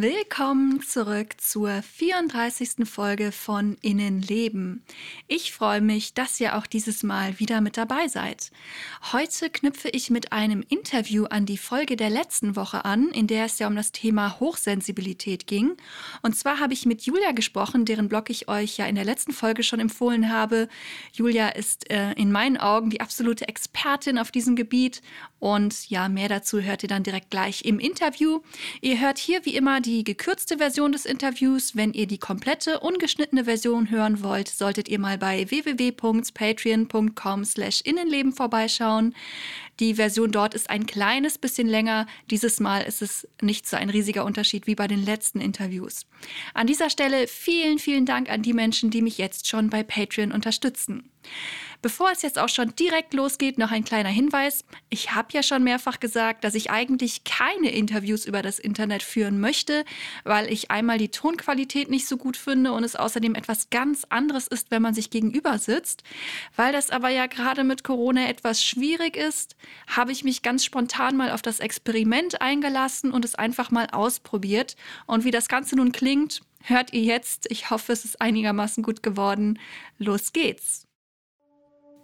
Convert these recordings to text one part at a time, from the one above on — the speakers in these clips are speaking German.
Willkommen zurück zur 34. Folge von Innenleben. Ich freue mich, dass ihr auch dieses Mal wieder mit dabei seid. Heute knüpfe ich mit einem Interview an die Folge der letzten Woche an, in der es ja um das Thema Hochsensibilität ging. Und zwar habe ich mit Julia gesprochen, deren Blog ich euch ja in der letzten Folge schon empfohlen habe. Julia ist äh, in meinen Augen die absolute Expertin auf diesem Gebiet. Und ja, mehr dazu hört ihr dann direkt gleich im Interview. Ihr hört hier wie immer die die gekürzte Version des Interviews. Wenn ihr die komplette, ungeschnittene Version hören wollt, solltet ihr mal bei www.patreon.com slash Innenleben vorbeischauen. Die Version dort ist ein kleines bisschen länger. Dieses Mal ist es nicht so ein riesiger Unterschied wie bei den letzten Interviews. An dieser Stelle vielen, vielen Dank an die Menschen, die mich jetzt schon bei Patreon unterstützen. Bevor es jetzt auch schon direkt losgeht, noch ein kleiner Hinweis. Ich habe ja schon mehrfach gesagt, dass ich eigentlich keine Interviews über das Internet führen möchte, weil ich einmal die Tonqualität nicht so gut finde und es außerdem etwas ganz anderes ist, wenn man sich gegenüber sitzt. Weil das aber ja gerade mit Corona etwas schwierig ist, habe ich mich ganz spontan mal auf das Experiment eingelassen und es einfach mal ausprobiert. Und wie das Ganze nun klingt, hört ihr jetzt. Ich hoffe, es ist einigermaßen gut geworden. Los geht's.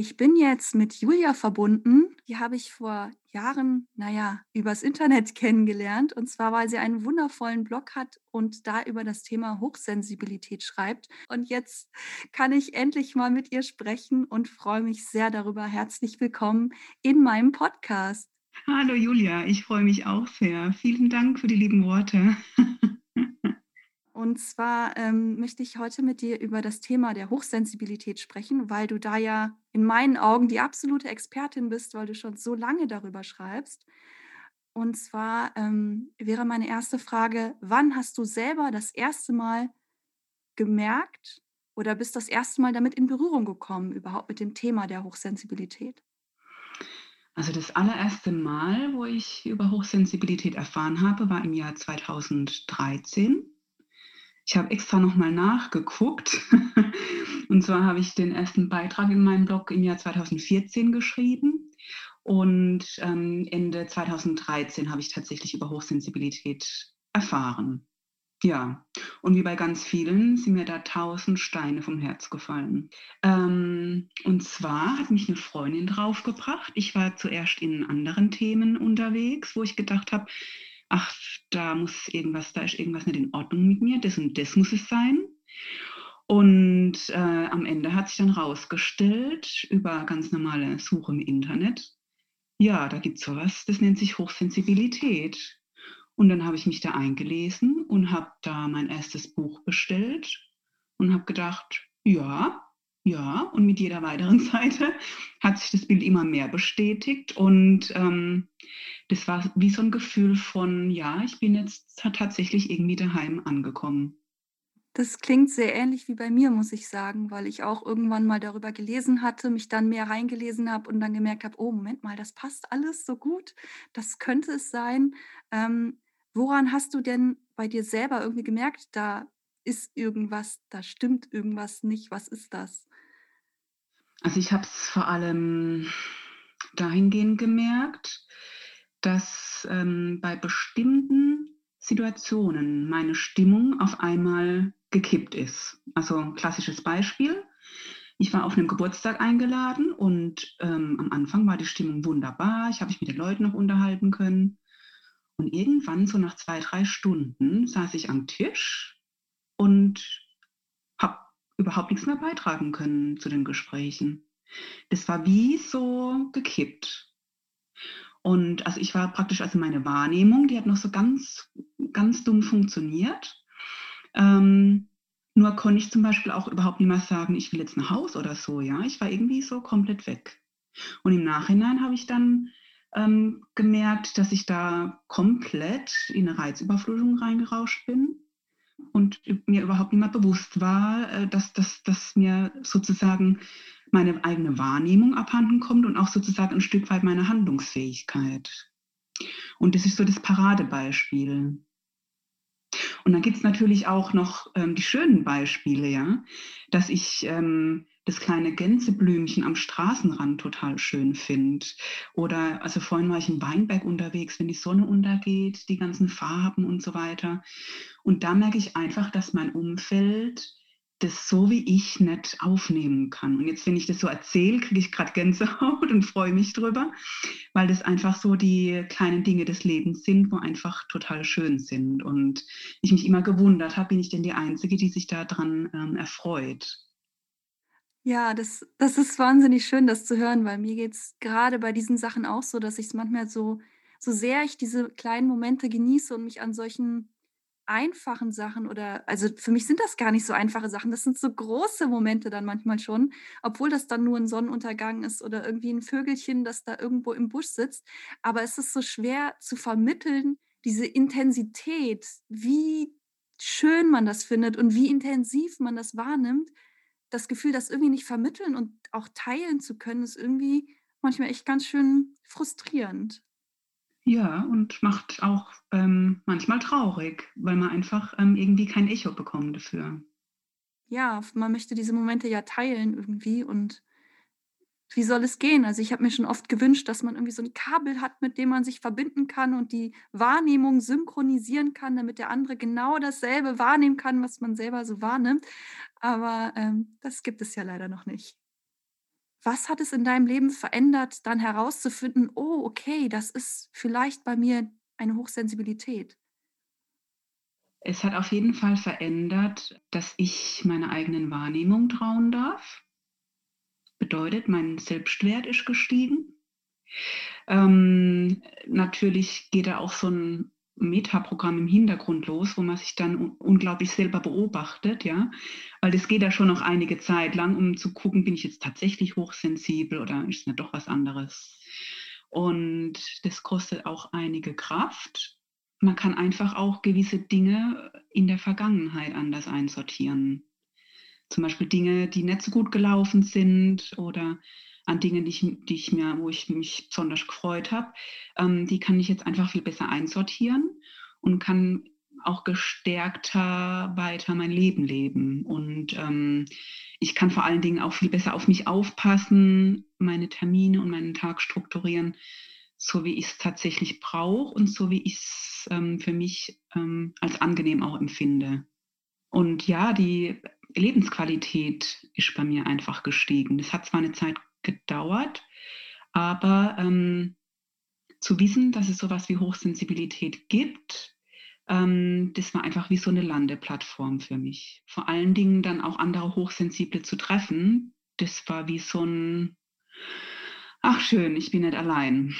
Ich bin jetzt mit Julia verbunden. Die habe ich vor Jahren, naja, übers Internet kennengelernt. Und zwar, weil sie einen wundervollen Blog hat und da über das Thema Hochsensibilität schreibt. Und jetzt kann ich endlich mal mit ihr sprechen und freue mich sehr darüber. Herzlich willkommen in meinem Podcast. Hallo Julia, ich freue mich auch sehr. Vielen Dank für die lieben Worte. Und zwar ähm, möchte ich heute mit dir über das Thema der Hochsensibilität sprechen, weil du da ja in meinen Augen die absolute Expertin bist, weil du schon so lange darüber schreibst. Und zwar ähm, wäre meine erste Frage, wann hast du selber das erste Mal gemerkt oder bist das erste Mal damit in Berührung gekommen, überhaupt mit dem Thema der Hochsensibilität? Also das allererste Mal, wo ich über Hochsensibilität erfahren habe, war im Jahr 2013. Ich habe extra nochmal nachgeguckt. und zwar habe ich den ersten Beitrag in meinem Blog im Jahr 2014 geschrieben. Und ähm, Ende 2013 habe ich tatsächlich über Hochsensibilität erfahren. Ja, und wie bei ganz vielen sind mir da tausend Steine vom Herz gefallen. Ähm, und zwar hat mich eine Freundin draufgebracht. Ich war zuerst in anderen Themen unterwegs, wo ich gedacht habe, ach, da muss irgendwas, da ist irgendwas nicht in Ordnung mit mir, das und das muss es sein. Und äh, am Ende hat sich dann rausgestellt, über ganz normale Suche im Internet, ja, da gibt es sowas, das nennt sich Hochsensibilität. Und dann habe ich mich da eingelesen und habe da mein erstes Buch bestellt und habe gedacht, ja, ja, und mit jeder weiteren Seite hat sich das Bild immer mehr bestätigt und ähm, das war wie so ein Gefühl von, ja, ich bin jetzt tatsächlich irgendwie daheim angekommen. Das klingt sehr ähnlich wie bei mir, muss ich sagen, weil ich auch irgendwann mal darüber gelesen hatte, mich dann mehr reingelesen habe und dann gemerkt habe, oh, Moment mal, das passt alles so gut, das könnte es sein. Ähm, woran hast du denn bei dir selber irgendwie gemerkt, da ist irgendwas, da stimmt irgendwas nicht, was ist das? Also ich habe es vor allem dahingehend gemerkt, dass ähm, bei bestimmten Situationen meine Stimmung auf einmal gekippt ist. Also klassisches Beispiel. Ich war auf einem Geburtstag eingeladen und ähm, am Anfang war die Stimmung wunderbar. Ich habe mich mit den Leuten noch unterhalten können. Und irgendwann, so nach zwei, drei Stunden, saß ich am Tisch und überhaupt nichts mehr beitragen können zu den Gesprächen. Das war wie so gekippt. Und also ich war praktisch, also meine Wahrnehmung, die hat noch so ganz, ganz dumm funktioniert. Ähm, nur konnte ich zum Beispiel auch überhaupt nicht mehr sagen, ich will jetzt nach Haus oder so, ja. Ich war irgendwie so komplett weg. Und im Nachhinein habe ich dann ähm, gemerkt, dass ich da komplett in eine Reizüberflutung reingerauscht bin und mir überhaupt nicht mehr bewusst war, äh, dass, dass, dass mir sozusagen meine eigene Wahrnehmung abhanden kommt und auch sozusagen ein Stück weit meine Handlungsfähigkeit. Und das ist so das Paradebeispiel. Und dann gibt es natürlich auch noch ähm, die schönen Beispiele, ja, dass ich ähm, das kleine Gänseblümchen am Straßenrand total schön finde. Oder, also vorhin war ich in Weinberg unterwegs, wenn die Sonne untergeht, die ganzen Farben und so weiter. Und da merke ich einfach, dass mein Umfeld das so wie ich nicht aufnehmen kann. Und jetzt, wenn ich das so erzähle, kriege ich gerade Gänsehaut und freue mich drüber, weil das einfach so die kleinen Dinge des Lebens sind, wo einfach total schön sind. Und ich mich immer gewundert habe, bin ich denn die Einzige, die sich daran ähm, erfreut? Ja, das das ist wahnsinnig schön, das zu hören, weil mir geht's gerade bei diesen Sachen auch so, dass ich's manchmal so so sehr ich diese kleinen Momente genieße und mich an solchen einfachen Sachen oder also für mich sind das gar nicht so einfache Sachen, das sind so große Momente dann manchmal schon, obwohl das dann nur ein Sonnenuntergang ist oder irgendwie ein Vögelchen, das da irgendwo im Busch sitzt. Aber es ist so schwer zu vermitteln, diese Intensität, wie schön man das findet und wie intensiv man das wahrnimmt das Gefühl, das irgendwie nicht vermitteln und auch teilen zu können, ist irgendwie manchmal echt ganz schön frustrierend. Ja, und macht auch ähm, manchmal traurig, weil man einfach ähm, irgendwie kein Echo bekommt dafür. Ja, man möchte diese Momente ja teilen irgendwie und wie soll es gehen? Also ich habe mir schon oft gewünscht, dass man irgendwie so ein Kabel hat, mit dem man sich verbinden kann und die Wahrnehmung synchronisieren kann, damit der andere genau dasselbe wahrnehmen kann, was man selber so wahrnimmt. Aber ähm, das gibt es ja leider noch nicht. Was hat es in deinem Leben verändert, dann herauszufinden, oh, okay, das ist vielleicht bei mir eine Hochsensibilität? Es hat auf jeden Fall verändert, dass ich meiner eigenen Wahrnehmung trauen darf bedeutet, mein Selbstwert ist gestiegen. Ähm, natürlich geht da auch so ein Metaprogramm im Hintergrund los, wo man sich dann un unglaublich selber beobachtet, ja, weil das geht ja schon noch einige Zeit lang, um zu gucken, bin ich jetzt tatsächlich hochsensibel oder ist nicht doch was anderes. Und das kostet auch einige Kraft. Man kann einfach auch gewisse Dinge in der Vergangenheit anders einsortieren zum Beispiel Dinge, die nicht so gut gelaufen sind oder an Dingen, die ich, die ich mir, wo ich mich besonders gefreut habe, ähm, die kann ich jetzt einfach viel besser einsortieren und kann auch gestärkter weiter mein Leben leben. Und ähm, ich kann vor allen Dingen auch viel besser auf mich aufpassen, meine Termine und meinen Tag strukturieren, so wie ich es tatsächlich brauche und so wie ich es ähm, für mich ähm, als angenehm auch empfinde. Und ja, die Lebensqualität ist bei mir einfach gestiegen. Das hat zwar eine Zeit gedauert, aber ähm, zu wissen, dass es sowas wie Hochsensibilität gibt, ähm, das war einfach wie so eine Landeplattform für mich. Vor allen Dingen dann auch andere Hochsensible zu treffen, das war wie so ein, ach schön, ich bin nicht allein.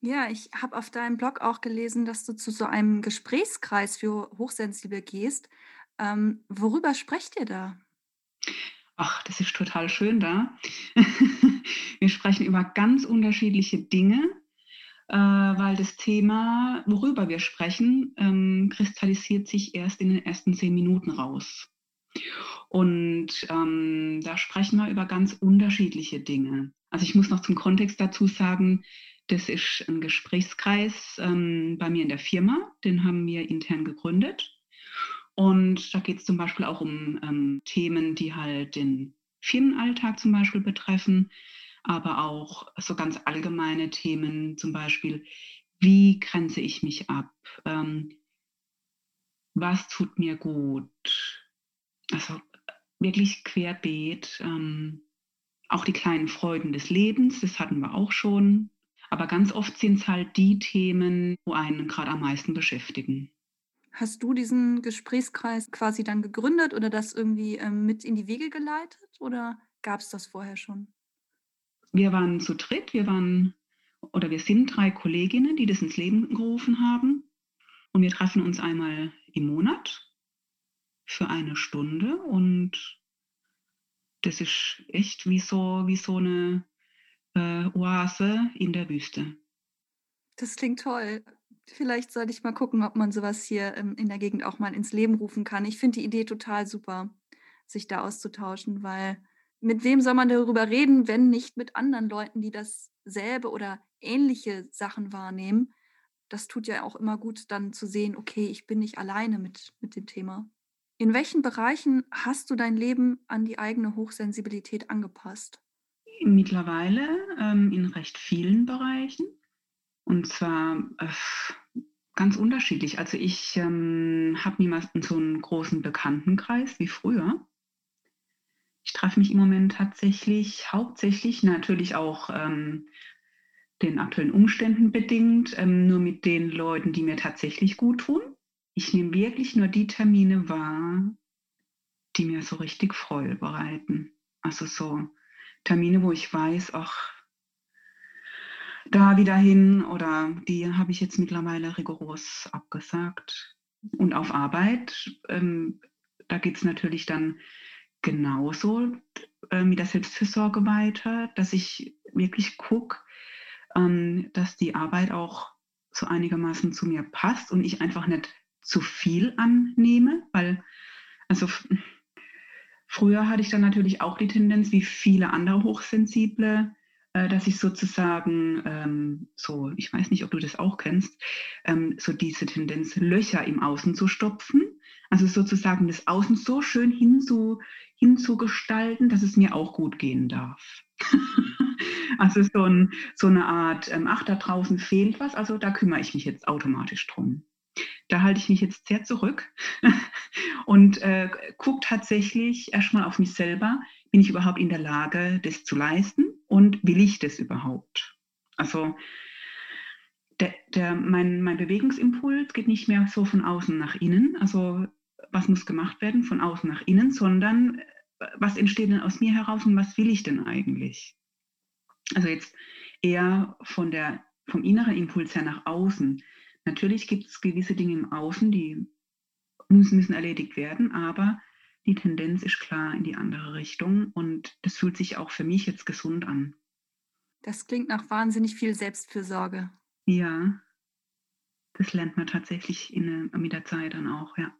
Ja, ich habe auf deinem Blog auch gelesen, dass du zu so einem Gesprächskreis für Hochsensible gehst. Ähm, worüber sprecht ihr da? Ach, das ist total schön da. Wir sprechen über ganz unterschiedliche Dinge, äh, weil das Thema, worüber wir sprechen, ähm, kristallisiert sich erst in den ersten zehn Minuten raus. Und ähm, da sprechen wir über ganz unterschiedliche Dinge. Also ich muss noch zum Kontext dazu sagen, das ist ein Gesprächskreis ähm, bei mir in der Firma, den haben wir intern gegründet. Und da geht es zum Beispiel auch um ähm, Themen, die halt den Firmenalltag zum Beispiel betreffen, aber auch so ganz allgemeine Themen, zum Beispiel, wie grenze ich mich ab? Ähm, was tut mir gut? Also wirklich querbeet. Ähm, auch die kleinen Freuden des Lebens, das hatten wir auch schon. Aber ganz oft sind es halt die Themen, wo einen gerade am meisten beschäftigen. Hast du diesen Gesprächskreis quasi dann gegründet oder das irgendwie, ähm, mit in die Wege geleitet oder gab es das vorher schon? Wir waren zu dritt, wir waren oder wir sind drei Kolleginnen, die das ins Leben gerufen haben. Und wir treffen uns einmal im Monat für eine Stunde und das ist echt wie so, wie so eine äh, Oase in der Wüste. Das klingt toll. Vielleicht sollte ich mal gucken, ob man sowas hier ähm, in der Gegend auch mal ins Leben rufen kann. Ich finde die Idee total super, sich da auszutauschen, weil mit wem soll man darüber reden, wenn nicht mit anderen Leuten, die dasselbe oder ähnliche Sachen wahrnehmen? Das tut ja auch immer gut, dann zu sehen, okay, ich bin nicht alleine mit, mit dem Thema. In welchen Bereichen hast du dein Leben an die eigene Hochsensibilität angepasst? Mittlerweile ähm, in recht vielen Bereichen. Und zwar äh, ganz unterschiedlich. Also ich ähm, habe niemals so einen großen Bekanntenkreis wie früher. Ich treffe mich im Moment tatsächlich hauptsächlich natürlich auch ähm, den aktuellen Umständen bedingt, ähm, nur mit den Leuten, die mir tatsächlich gut tun. Ich nehme wirklich nur die Termine wahr, die mir so richtig Freude bereiten. Also so Termine, wo ich weiß, ach, da wieder hin oder die habe ich jetzt mittlerweile rigoros abgesagt. Und auf Arbeit, ähm, da geht es natürlich dann genauso äh, mit der Selbstfürsorge weiter, dass ich wirklich gucke, ähm, dass die Arbeit auch so einigermaßen zu mir passt und ich einfach nicht zu viel annehme, weil also früher hatte ich dann natürlich auch die Tendenz, wie viele andere Hochsensible, dass ich sozusagen ähm, so, ich weiß nicht, ob du das auch kennst, ähm, so diese Tendenz, Löcher im Außen zu stopfen. Also sozusagen das Außen so schön hinzu, hinzugestalten, dass es mir auch gut gehen darf. also so, ein, so, eine Art, ähm, ach, da draußen fehlt was, also da kümmere ich mich jetzt automatisch drum. Da halte ich mich jetzt sehr zurück und äh, gucke tatsächlich erstmal auf mich selber. Bin ich überhaupt in der Lage, das zu leisten und will ich das überhaupt? Also der, der, mein, mein Bewegungsimpuls geht nicht mehr so von außen nach innen, also was muss gemacht werden von außen nach innen, sondern äh, was entsteht denn aus mir heraus und was will ich denn eigentlich? Also jetzt eher von der, vom inneren Impuls her nach außen. Natürlich gibt es gewisse Dinge im Außen, die müssen, müssen erledigt werden, aber die Tendenz ist klar in die andere Richtung und das fühlt sich auch für mich jetzt gesund an. Das klingt nach wahnsinnig viel Selbstfürsorge. Ja, das lernt man tatsächlich in, mit der Zeit dann auch, ja.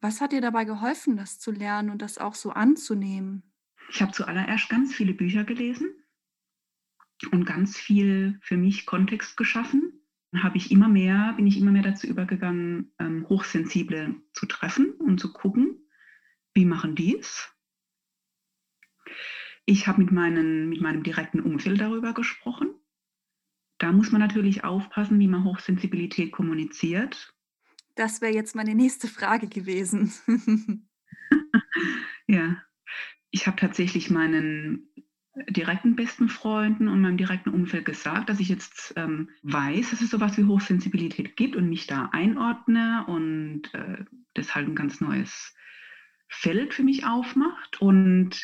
Was hat dir dabei geholfen, das zu lernen und das auch so anzunehmen? Ich habe zuallererst ganz viele Bücher gelesen und ganz viel für mich Kontext geschaffen habe ich immer mehr, bin ich immer mehr dazu übergegangen, ähm, Hochsensible zu treffen und zu gucken, wie machen die es. Ich habe mit, mit meinem direkten Umfeld darüber gesprochen. Da muss man natürlich aufpassen, wie man Hochsensibilität kommuniziert. Das wäre jetzt meine nächste Frage gewesen. ja, ich habe tatsächlich meinen direkten besten Freunden und meinem direkten Umfeld gesagt, dass ich jetzt ähm, weiß, dass es sowas wie Hochsensibilität gibt und mich da einordne und äh, das halt ein ganz neues Feld für mich aufmacht. Und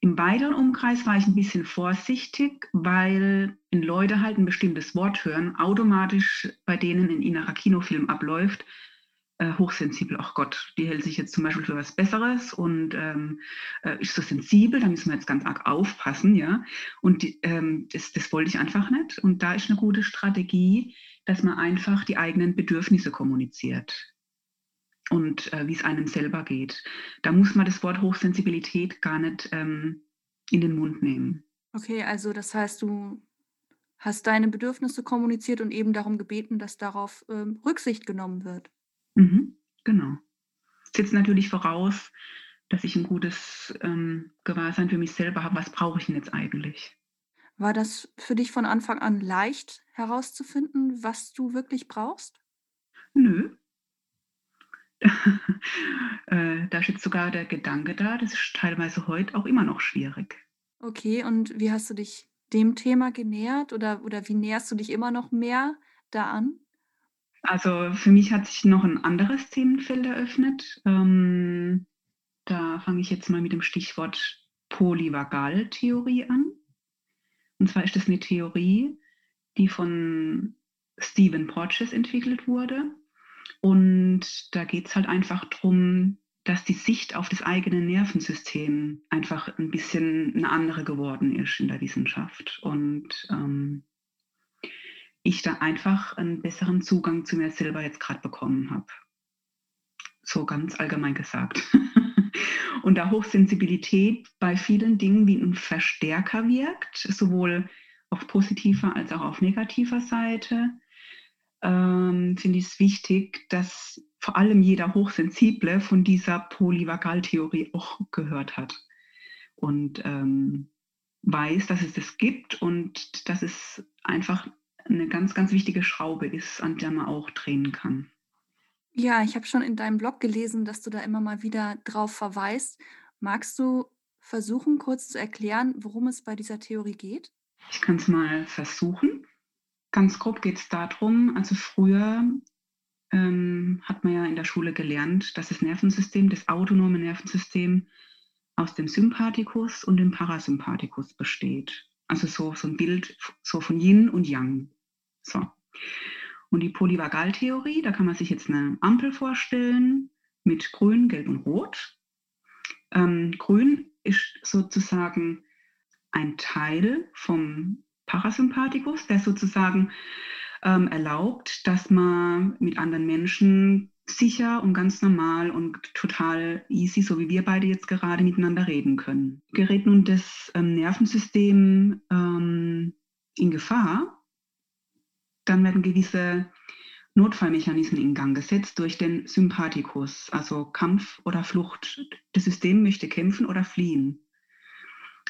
im weiteren Umkreis war ich ein bisschen vorsichtig, weil wenn Leute halt ein bestimmtes Wort hören, automatisch bei denen ein innerer Kinofilm abläuft, äh, hochsensibel, ach Gott, die hält sich jetzt zum Beispiel für was Besseres und ähm, äh, ist so sensibel, da müssen wir jetzt ganz arg aufpassen, ja. Und die, ähm, das, das wollte ich einfach nicht. Und da ist eine gute Strategie, dass man einfach die eigenen Bedürfnisse kommuniziert und äh, wie es einem selber geht. Da muss man das Wort Hochsensibilität gar nicht ähm, in den Mund nehmen. Okay, also das heißt, du hast deine Bedürfnisse kommuniziert und eben darum gebeten, dass darauf ähm, Rücksicht genommen wird. Mhm, genau. Das setzt natürlich voraus, dass ich ein gutes ähm, Gewahrsein für mich selber habe. Was brauche ich denn jetzt eigentlich? War das für dich von Anfang an leicht herauszufinden, was du wirklich brauchst? Nö. Äh, da steht sogar der Gedanke da, das ist teilweise heute auch immer noch schwierig. Okay, und wie hast du dich dem Thema genähert oder, oder wie näherst du dich immer noch mehr da an? Also für mich hat sich noch ein anderes Themenfeld eröffnet. Ähm, da fange ich jetzt mal mit dem Stichwort Polyvagaltheorie an. Und zwar ist das eine Theorie, die von Stephen Porges entwickelt wurde. Und da geht es halt einfach darum, dass die Sicht auf das eigene Nervensystem einfach ein bisschen eine andere geworden ist in der Wissenschaft. Und ähm, ich da einfach einen besseren Zugang zu mir selber jetzt gerade bekommen habe. So ganz allgemein gesagt. und da Hochsensibilität bei vielen Dingen wie ein Verstärker wirkt, sowohl auf positiver als auch auf negativer Seite, ähm, finde ich es wichtig, dass vor allem jeder Hochsensible von dieser Polyvagaltheorie auch gehört hat und ähm, weiß, dass es das gibt und dass es einfach eine ganz, ganz wichtige Schraube ist, an der man auch drehen kann. Ja, ich habe schon in deinem Blog gelesen, dass du da immer mal wieder drauf verweist. Magst du versuchen, kurz zu erklären, worum es bei dieser Theorie geht? Ich kann es mal versuchen. Ganz grob geht es darum, also früher ähm, hat man ja in der Schule gelernt, dass das Nervensystem, das autonome Nervensystem aus dem Sympathikus und dem Parasympathikus besteht. Also so, so ein Bild so von Yin und Yang. So. Und die Polyvagaltheorie, da kann man sich jetzt eine Ampel vorstellen mit Grün, Gelb und Rot. Ähm, Grün ist sozusagen ein Teil vom Parasympathikus, der sozusagen ähm, erlaubt, dass man mit anderen Menschen sicher und ganz normal und total easy, so wie wir beide jetzt gerade miteinander reden können. Gerät nun das ähm, Nervensystem ähm, in Gefahr, dann werden gewisse Notfallmechanismen in Gang gesetzt durch den Sympathikus, also Kampf oder Flucht. Das System möchte kämpfen oder fliehen.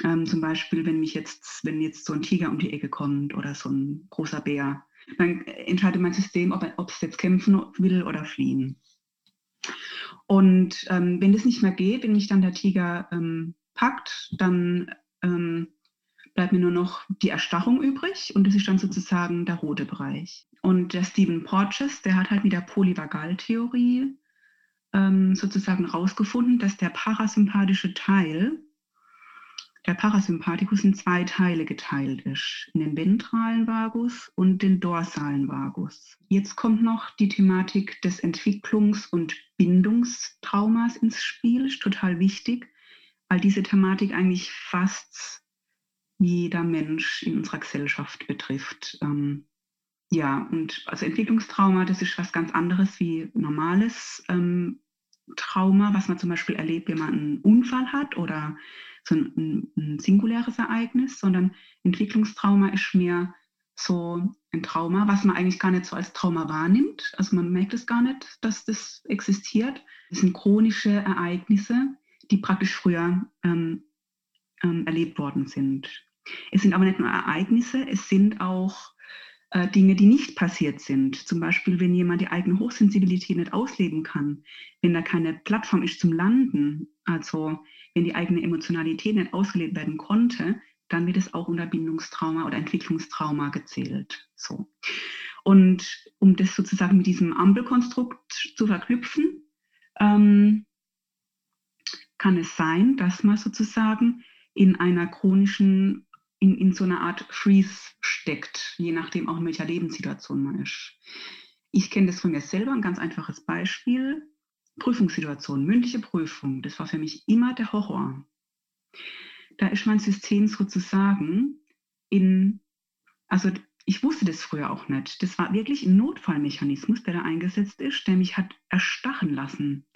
Ähm, zum Beispiel, wenn mich jetzt, wenn jetzt so ein Tiger um die Ecke kommt oder so ein großer Bär, dann entscheidet mein System, ob, es jetzt kämpfen will oder fliehen. Und ähm, wenn das nicht mehr geht, wenn mich dann der Tiger ähm, packt, dann ähm, bleibt mir nur noch die Erstarrung übrig und das ist dann sozusagen der rote Bereich. Und der Stephen Porges, der hat halt mit der Polyvagaltheorie ähm, sozusagen herausgefunden, dass der parasympathische Teil der Parasympathikus in zwei Teile geteilt ist, in den ventralen Vagus und den dorsalen Vagus. Jetzt kommt noch die Thematik des Entwicklungs- und Bindungstraumas ins Spiel, ist total wichtig, weil diese Thematik eigentlich fast jeder Mensch in unserer Gesellschaft betrifft. Ähm, ja, und also Entwicklungstrauma, das ist was ganz anderes wie normales ähm, Trauma, was man zum Beispiel erlebt, wenn man einen Unfall hat oder so ein, ein singuläres Ereignis, sondern Entwicklungstrauma ist mehr so ein Trauma, was man eigentlich gar nicht so als Trauma wahrnimmt. Also man merkt es gar nicht, dass das existiert. Das sind chronische Ereignisse, die praktisch früher ähm, ähm, erlebt worden sind. Es sind aber nicht nur Ereignisse, es sind auch äh, Dinge, die nicht passiert sind. Zum Beispiel, wenn jemand die eigene Hochsensibilität nicht ausleben kann, wenn da keine Plattform ist zum Landen, also wenn die eigene Emotionalität nicht ausgelebt werden konnte, dann wird es auch unter Bindungstrauma oder Entwicklungstrauma gezählt. So. Und um das sozusagen mit diesem Ampelkonstrukt zu verknüpfen, ähm, kann es sein, dass man sozusagen in einer chronischen in, in so einer Art Freeze steckt, je nachdem auch in welcher Lebenssituation man ist. Ich kenne das von mir selber, ein ganz einfaches Beispiel. Prüfungssituation, mündliche Prüfung, das war für mich immer der Horror. Da ist mein System sozusagen in, also ich wusste das früher auch nicht. Das war wirklich ein Notfallmechanismus, der da eingesetzt ist, der mich hat erstachen lassen.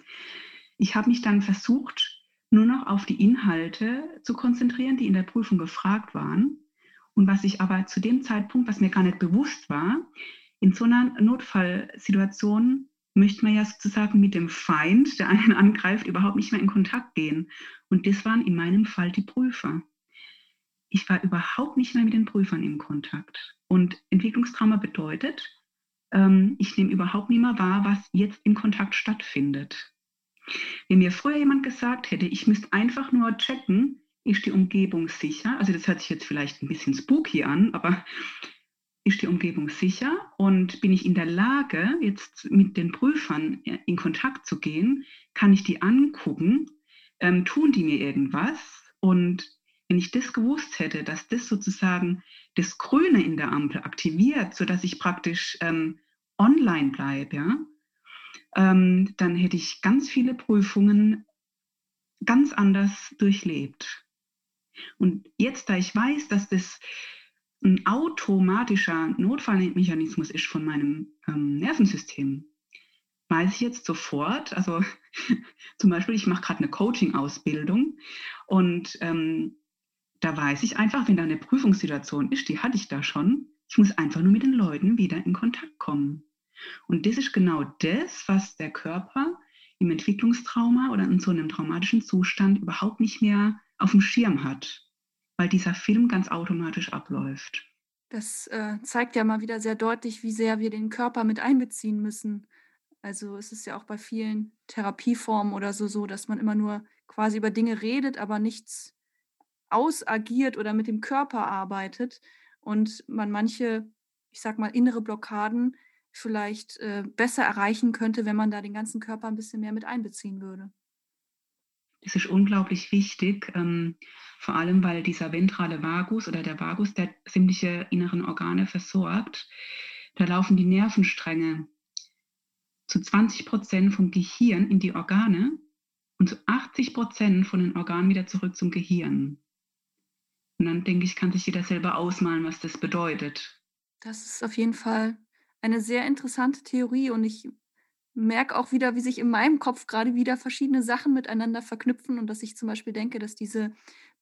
Ich habe mich dann versucht, nur noch auf die Inhalte zu konzentrieren, die in der Prüfung gefragt waren. Und was ich aber zu dem Zeitpunkt, was mir gar nicht bewusst war, in so einer Notfallsituation möchte man ja sozusagen mit dem Feind, der einen angreift, überhaupt nicht mehr in Kontakt gehen. Und das waren in meinem Fall die Prüfer. Ich war überhaupt nicht mehr mit den Prüfern im Kontakt. Und Entwicklungstrauma bedeutet, ähm, ich nehme überhaupt nicht mehr wahr, was jetzt im Kontakt stattfindet. Wenn mir früher jemand gesagt hätte, ich müsste einfach nur checken, ist die Umgebung sicher, also das hört sich jetzt vielleicht ein bisschen spooky an, aber ist die Umgebung sicher? Und bin ich in der Lage, jetzt mit den Prüfern in Kontakt zu gehen, kann ich die angucken, ähm, tun die mir irgendwas? Und wenn ich das gewusst hätte, dass das sozusagen das Grüne in der Ampel aktiviert, sodass ich praktisch ähm, online bleibe, ja, ähm, dann hätte ich ganz viele Prüfungen ganz anders durchlebt. Und jetzt, da ich weiß, dass das ein automatischer Notfallmechanismus ist von meinem ähm, Nervensystem, weiß ich jetzt sofort, also zum Beispiel, ich mache gerade eine Coaching-Ausbildung und ähm, da weiß ich einfach, wenn da eine Prüfungssituation ist, die hatte ich da schon, ich muss einfach nur mit den Leuten wieder in Kontakt kommen. Und das ist genau das, was der Körper im Entwicklungstrauma oder in so einem traumatischen Zustand überhaupt nicht mehr auf dem Schirm hat, weil dieser Film ganz automatisch abläuft. Das äh, zeigt ja mal wieder sehr deutlich, wie sehr wir den Körper mit einbeziehen müssen. Also es ist ja auch bei vielen Therapieformen oder so so, dass man immer nur quasi über Dinge redet, aber nichts ausagiert oder mit dem Körper arbeitet und man manche, ich sag mal, innere Blockaden vielleicht äh, besser erreichen könnte, wenn man da den ganzen Körper ein bisschen mehr mit einbeziehen würde. Das ist unglaublich wichtig, ähm, vor allem weil dieser ventrale Vagus oder der Vagus, der sämtliche inneren Organe versorgt, da laufen die Nervenstränge zu 20 Prozent vom Gehirn in die Organe und zu 80 Prozent von den Organen wieder zurück zum Gehirn. Und dann denke ich, kann sich jeder selber ausmalen, was das bedeutet. Das ist auf jeden Fall eine sehr interessante Theorie und ich merke auch wieder, wie sich in meinem Kopf gerade wieder verschiedene Sachen miteinander verknüpfen und dass ich zum Beispiel denke, dass diese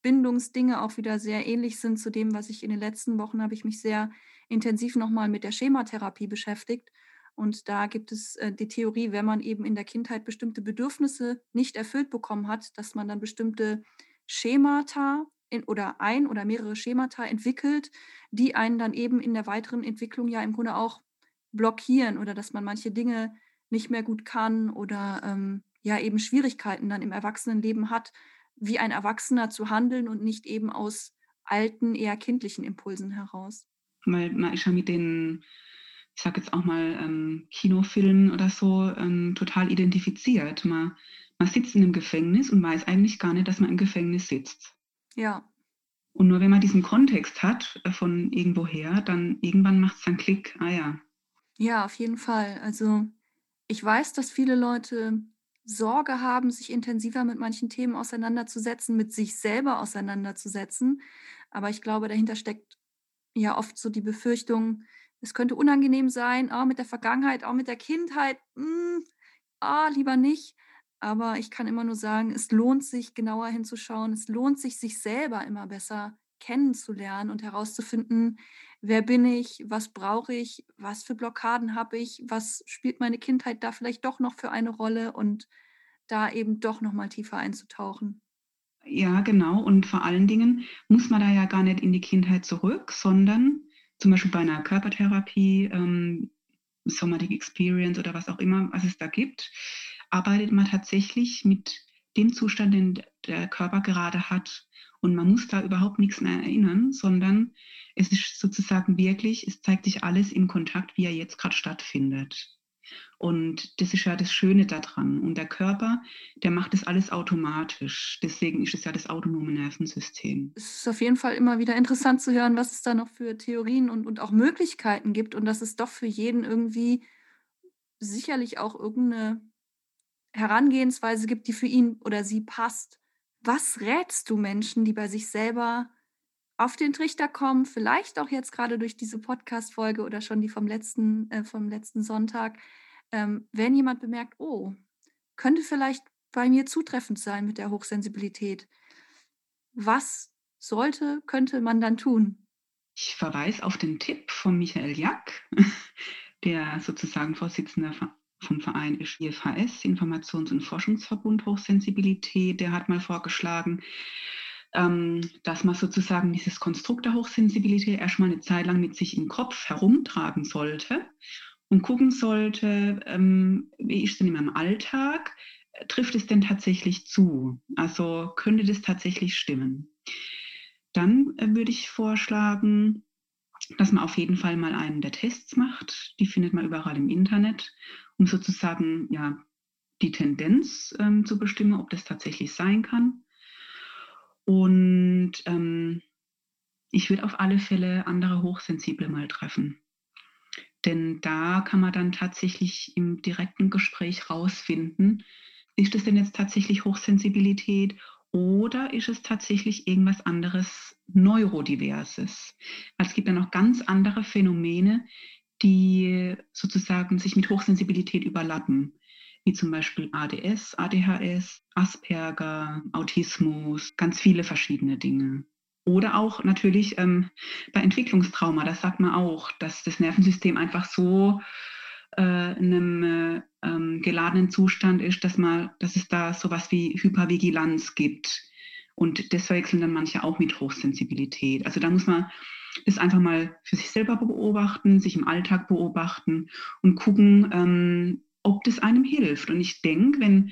Bindungsdinge auch wieder sehr ähnlich sind zu dem, was ich in den letzten Wochen habe ich mich sehr intensiv nochmal mit der Schematherapie beschäftigt. Und da gibt es äh, die Theorie, wenn man eben in der Kindheit bestimmte Bedürfnisse nicht erfüllt bekommen hat, dass man dann bestimmte Schemata in, oder ein oder mehrere Schemata entwickelt, die einen dann eben in der weiteren Entwicklung ja im Grunde auch blockieren oder dass man manche Dinge nicht mehr gut kann oder ähm, ja eben Schwierigkeiten dann im Erwachsenenleben hat, wie ein Erwachsener zu handeln und nicht eben aus alten, eher kindlichen Impulsen heraus. Weil man ist ja mit den, ich sage jetzt auch mal, ähm, Kinofilmen oder so ähm, total identifiziert. Man, man sitzt in einem Gefängnis und weiß eigentlich gar nicht, dass man im Gefängnis sitzt. Ja. Und nur wenn man diesen Kontext hat äh, von irgendwoher, dann irgendwann macht es dann Klick, ah ja, ja, auf jeden Fall. Also ich weiß, dass viele Leute Sorge haben, sich intensiver mit manchen Themen auseinanderzusetzen, mit sich selber auseinanderzusetzen. Aber ich glaube, dahinter steckt ja oft so die Befürchtung, es könnte unangenehm sein, auch mit der Vergangenheit, auch mit der Kindheit, mh, hm, ah, lieber nicht. Aber ich kann immer nur sagen, es lohnt sich, genauer hinzuschauen. Es lohnt sich, sich selber immer besser kennenzulernen und herauszufinden, wer bin ich, was brauche ich, was für Blockaden habe ich, was spielt meine Kindheit da vielleicht doch noch für eine Rolle und da eben doch noch mal tiefer einzutauchen. Ja, genau. Und vor allen Dingen muss man da ja gar nicht in die Kindheit zurück, sondern zum Beispiel bei einer Körpertherapie, ähm, Somatic Experience oder was auch immer, was es da gibt, arbeitet man tatsächlich mit dem Zustand, den der Körper gerade hat. Und man muss da überhaupt nichts mehr erinnern, sondern es ist sozusagen wirklich, es zeigt sich alles im Kontakt, wie er jetzt gerade stattfindet. Und das ist ja das Schöne daran. Und der Körper, der macht das alles automatisch. Deswegen ist es ja das autonome Nervensystem. Es ist auf jeden Fall immer wieder interessant zu hören, was es da noch für Theorien und, und auch Möglichkeiten gibt und dass es doch für jeden irgendwie sicherlich auch irgendeine Herangehensweise gibt, die für ihn oder sie passt. Was rätst du Menschen, die bei sich selber auf den Trichter kommen, vielleicht auch jetzt gerade durch diese Podcast-Folge oder schon die vom letzten, äh, vom letzten Sonntag, ähm, wenn jemand bemerkt, oh, könnte vielleicht bei mir zutreffend sein mit der Hochsensibilität. Was sollte, könnte man dann tun? Ich verweise auf den Tipp von Michael Jack, der sozusagen Vorsitzender vom Verein IFHS, Informations- und Forschungsverbund Hochsensibilität. Der hat mal vorgeschlagen, ähm, dass man sozusagen dieses Konstrukt der Hochsensibilität erstmal eine Zeit lang mit sich im Kopf herumtragen sollte und gucken sollte, ähm, wie ist denn in meinem Alltag? Trifft es denn tatsächlich zu? Also könnte das tatsächlich stimmen? Dann äh, würde ich vorschlagen, dass man auf jeden Fall mal einen der Tests macht. Die findet man überall im Internet, um sozusagen ja, die Tendenz ähm, zu bestimmen, ob das tatsächlich sein kann. Und ähm, ich würde auf alle Fälle andere Hochsensible mal treffen. Denn da kann man dann tatsächlich im direkten Gespräch rausfinden, ist es denn jetzt tatsächlich Hochsensibilität oder ist es tatsächlich irgendwas anderes Neurodiverses? Weil es gibt ja noch ganz andere Phänomene, die sozusagen sich mit Hochsensibilität überlappen, wie zum Beispiel ADS, ADHS, Asperger, Autismus, ganz viele verschiedene Dinge. Oder auch natürlich ähm, bei Entwicklungstrauma, das sagt man auch, dass das Nervensystem einfach so äh, in einem äh, ähm, geladenen Zustand ist, dass, man, dass es da sowas wie Hypervigilanz gibt. Und das verwechseln dann manche auch mit Hochsensibilität. Also da muss man das einfach mal für sich selber beobachten, sich im Alltag beobachten und gucken, ähm, ob das einem hilft. Und ich denke, wenn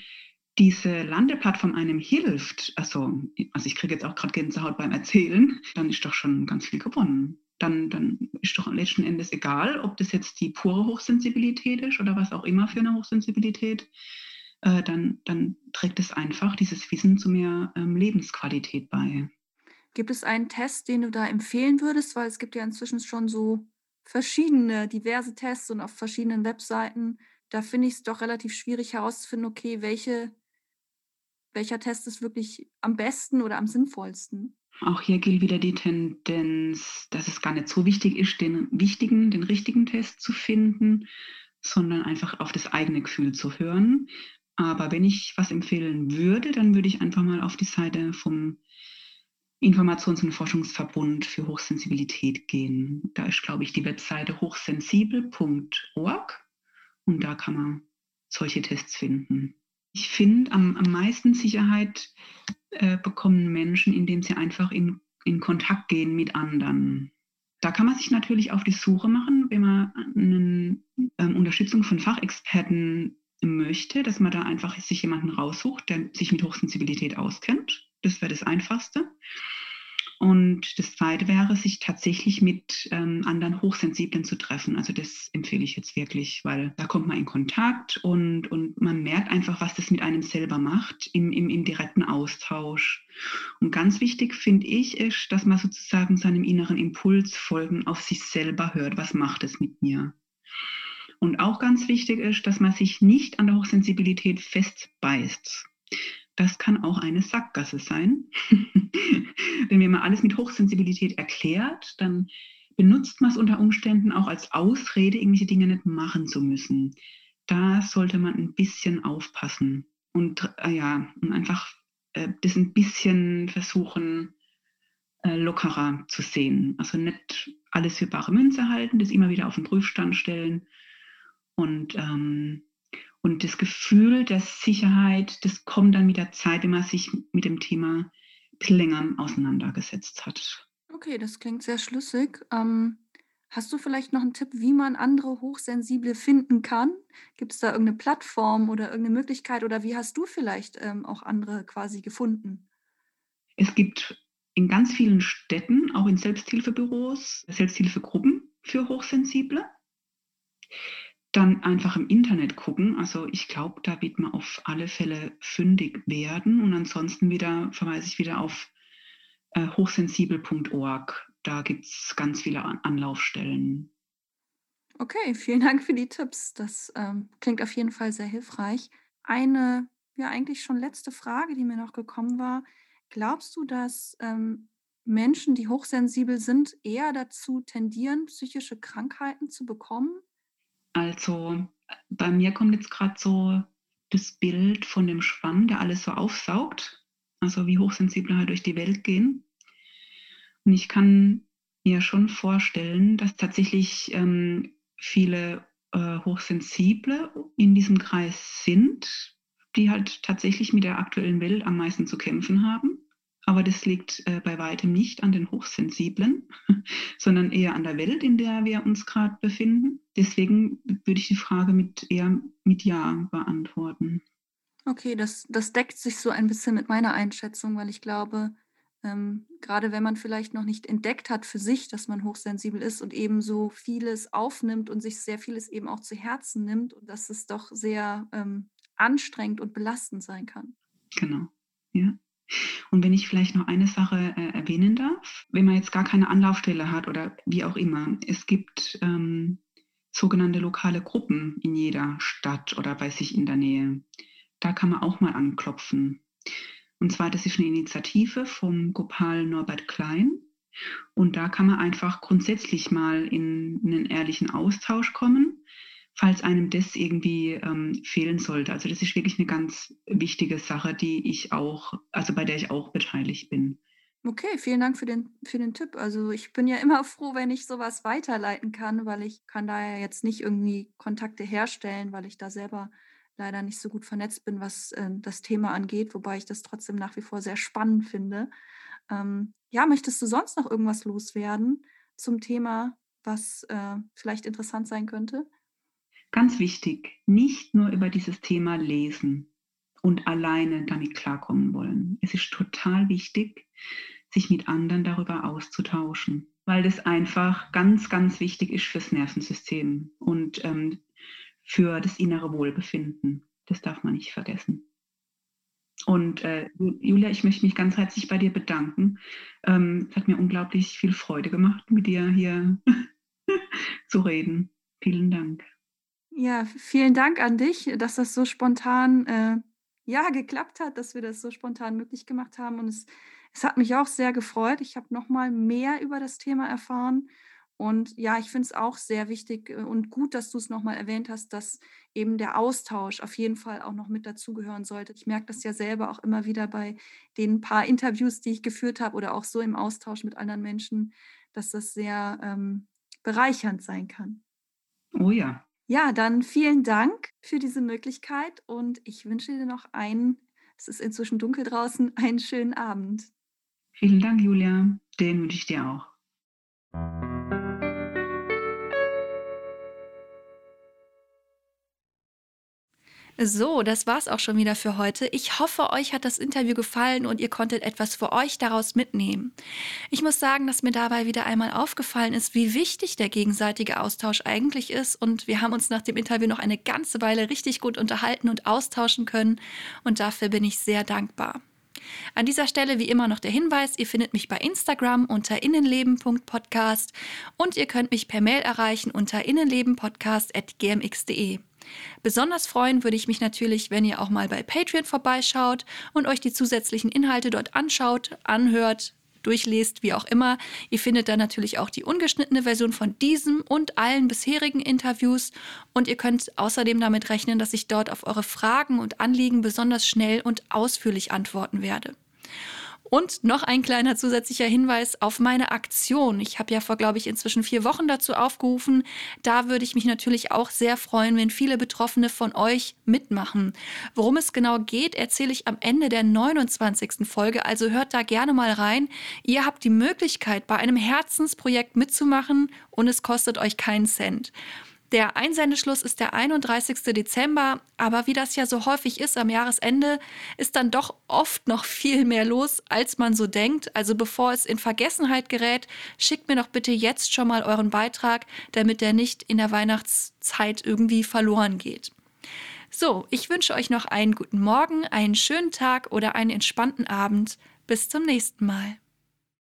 diese Landeplattform einem hilft, also, also ich kriege jetzt auch gerade Gänsehaut beim Erzählen, dann ist doch schon ganz viel gewonnen. Dann, dann ist doch letzten Endes egal, ob das jetzt die pure Hochsensibilität ist oder was auch immer für eine Hochsensibilität, äh, dann, dann trägt es einfach dieses Wissen zu mehr ähm, Lebensqualität bei. Gibt es einen Test, den du da empfehlen würdest? Weil es gibt ja inzwischen schon so verschiedene, diverse Tests und auf verschiedenen Webseiten. Da finde ich es doch relativ schwierig herauszufinden, okay, welche welcher Test ist wirklich am besten oder am sinnvollsten? Auch hier gilt wieder die Tendenz, dass es gar nicht so wichtig ist, den wichtigen, den richtigen Test zu finden, sondern einfach auf das eigene Gefühl zu hören. Aber wenn ich was empfehlen würde, dann würde ich einfach mal auf die Seite vom Informations- und Forschungsverbund für Hochsensibilität gehen. Da ist, glaube ich, die Webseite hochsensibel.org und da kann man solche Tests finden. Ich finde, am, am meisten Sicherheit äh, bekommen Menschen, indem sie einfach in, in Kontakt gehen mit anderen. Da kann man sich natürlich auf die Suche machen, wenn man eine ähm, Unterstützung von Fachexperten möchte, dass man da einfach sich jemanden raussucht, der sich mit Hochsensibilität auskennt. Das wäre das Einfachste. Und das Zweite wäre, sich tatsächlich mit ähm, anderen Hochsensiblen zu treffen. Also das empfehle ich jetzt wirklich, weil da kommt man in Kontakt und, und man merkt einfach, was das mit einem selber macht im, im, im direkten Austausch. Und ganz wichtig finde ich ist, dass man sozusagen seinem inneren Impuls folgen, auf sich selber hört, was macht es mit mir. Und auch ganz wichtig ist, dass man sich nicht an der Hochsensibilität festbeißt das kann auch eine Sackgasse sein. Wenn man alles mit Hochsensibilität erklärt, dann benutzt man es unter Umständen auch als Ausrede, irgendwelche Dinge nicht machen zu müssen. Da sollte man ein bisschen aufpassen und äh, ja, und einfach äh, das ein bisschen versuchen, äh, lockerer zu sehen. Also nicht alles für bare Münze halten, das immer wieder auf den Prüfstand stellen und ähm, und das Gefühl der Sicherheit, das kommt dann mit der Zeit, wenn man sich mit dem Thema länger auseinandergesetzt hat. Okay, das klingt sehr schlüssig. Ähm, hast du vielleicht noch einen Tipp, wie man andere Hochsensible finden kann? Gibt es da irgendeine Plattform oder irgendeine Möglichkeit oder wie hast du vielleicht ähm, auch andere quasi gefunden? Es gibt in ganz vielen Städten, auch in Selbsthilfebüros, Selbsthilfegruppen für Hochsensible dann einfach im Internet gucken. Also ich glaube, da wird man auf alle Fälle fündig werden. Und ansonsten wieder verweise ich wieder auf äh, hochsensibel.org. Da gibt es ganz viele Anlaufstellen. Okay, vielen Dank für die Tipps. Das ähm, klingt auf jeden Fall sehr hilfreich. Eine, ja, eigentlich schon letzte Frage, die mir noch gekommen war. Glaubst du, dass ähm, Menschen, die hochsensibel sind, eher dazu tendieren, psychische Krankheiten zu bekommen? Also bei mir kommt jetzt gerade so das Bild von dem Schwamm, der alles so aufsaugt, also wie hochsensibel halt durch die Welt gehen. Und ich kann mir schon vorstellen, dass tatsächlich ähm, viele äh, Hochsensible in diesem Kreis sind, die halt tatsächlich mit der aktuellen Welt am meisten zu kämpfen haben. Aber das liegt äh, bei weitem nicht an den Hochsensiblen, sondern eher an der Welt, in der wir uns gerade befinden. Deswegen würde ich die Frage mit eher mit Ja beantworten. Okay, das, das deckt sich so ein bisschen mit meiner Einschätzung, weil ich glaube, ähm, gerade wenn man vielleicht noch nicht entdeckt hat für sich, dass man hochsensibel ist und eben so vieles aufnimmt und sich sehr vieles eben auch zu Herzen nimmt dass es doch sehr ähm, anstrengend und belastend sein kann. Genau, ja. Und wenn ich vielleicht noch eine Sache äh, erwähnen darf, wenn man jetzt gar keine Anlaufstelle hat oder wie auch immer, es gibt ähm, sogenannte lokale Gruppen in jeder Stadt oder bei sich in der Nähe. Da kann man auch mal anklopfen. Und zwar, das ist eine Initiative vom Gopal Norbert Klein. Und da kann man einfach grundsätzlich mal in einen ehrlichen Austausch kommen, falls einem das irgendwie ähm, fehlen sollte. Also das ist wirklich eine ganz wichtige Sache, die ich auch, also bei der ich auch beteiligt bin. Okay, vielen Dank für den, für den Tipp. Also ich bin ja immer froh, wenn ich sowas weiterleiten kann, weil ich kann da ja jetzt nicht irgendwie Kontakte herstellen, weil ich da selber leider nicht so gut vernetzt bin, was äh, das Thema angeht, wobei ich das trotzdem nach wie vor sehr spannend finde. Ähm, ja, möchtest du sonst noch irgendwas loswerden zum Thema, was äh, vielleicht interessant sein könnte? Ganz wichtig, nicht nur über dieses Thema lesen und alleine damit klarkommen wollen. Es ist total wichtig, sich mit anderen darüber auszutauschen, weil das einfach ganz, ganz wichtig ist fürs Nervensystem und ähm, für das innere Wohlbefinden. Das darf man nicht vergessen. Und äh, Julia, ich möchte mich ganz herzlich bei dir bedanken. Ähm, es hat mir unglaublich viel Freude gemacht, mit dir hier zu reden. Vielen Dank. Ja, vielen Dank an dich, dass das so spontan äh, ja, geklappt hat, dass wir das so spontan möglich gemacht haben. Und es, es hat mich auch sehr gefreut. Ich habe noch mal mehr über das Thema erfahren und ja, ich finde es auch sehr wichtig äh, und gut, dass du es nochmal erwähnt hast, dass eben der Austausch auf jeden Fall auch noch mit dazugehören sollte. Ich merke das ja selber auch immer wieder bei den paar Interviews, die ich geführt habe oder auch so im Austausch mit anderen Menschen, dass das sehr ähm, bereichernd sein kann. Oh ja. Ja, dann vielen Dank für diese Möglichkeit und ich wünsche dir noch einen, es ist inzwischen dunkel draußen, einen schönen Abend. Vielen Dank, Julia. Den wünsche ich dir auch. So, das war's auch schon wieder für heute. Ich hoffe, euch hat das Interview gefallen und ihr konntet etwas für euch daraus mitnehmen. Ich muss sagen, dass mir dabei wieder einmal aufgefallen ist, wie wichtig der gegenseitige Austausch eigentlich ist und wir haben uns nach dem Interview noch eine ganze Weile richtig gut unterhalten und austauschen können und dafür bin ich sehr dankbar. An dieser Stelle wie immer noch der Hinweis, ihr findet mich bei Instagram unter innenleben.podcast und ihr könnt mich per Mail erreichen unter innenlebenpodcast.gmx.de. Besonders freuen würde ich mich natürlich, wenn ihr auch mal bei Patreon vorbeischaut und euch die zusätzlichen Inhalte dort anschaut, anhört, durchlest, wie auch immer. Ihr findet da natürlich auch die ungeschnittene Version von diesem und allen bisherigen Interviews und ihr könnt außerdem damit rechnen, dass ich dort auf eure Fragen und Anliegen besonders schnell und ausführlich antworten werde. Und noch ein kleiner zusätzlicher Hinweis auf meine Aktion. Ich habe ja vor, glaube ich, inzwischen vier Wochen dazu aufgerufen. Da würde ich mich natürlich auch sehr freuen, wenn viele Betroffene von euch mitmachen. Worum es genau geht, erzähle ich am Ende der 29. Folge, also hört da gerne mal rein. Ihr habt die Möglichkeit, bei einem Herzensprojekt mitzumachen und es kostet euch keinen Cent. Der Einsendeschluss ist der 31. Dezember, aber wie das ja so häufig ist am Jahresende, ist dann doch oft noch viel mehr los, als man so denkt. Also bevor es in Vergessenheit gerät, schickt mir doch bitte jetzt schon mal euren Beitrag, damit der nicht in der Weihnachtszeit irgendwie verloren geht. So, ich wünsche euch noch einen guten Morgen, einen schönen Tag oder einen entspannten Abend. Bis zum nächsten Mal.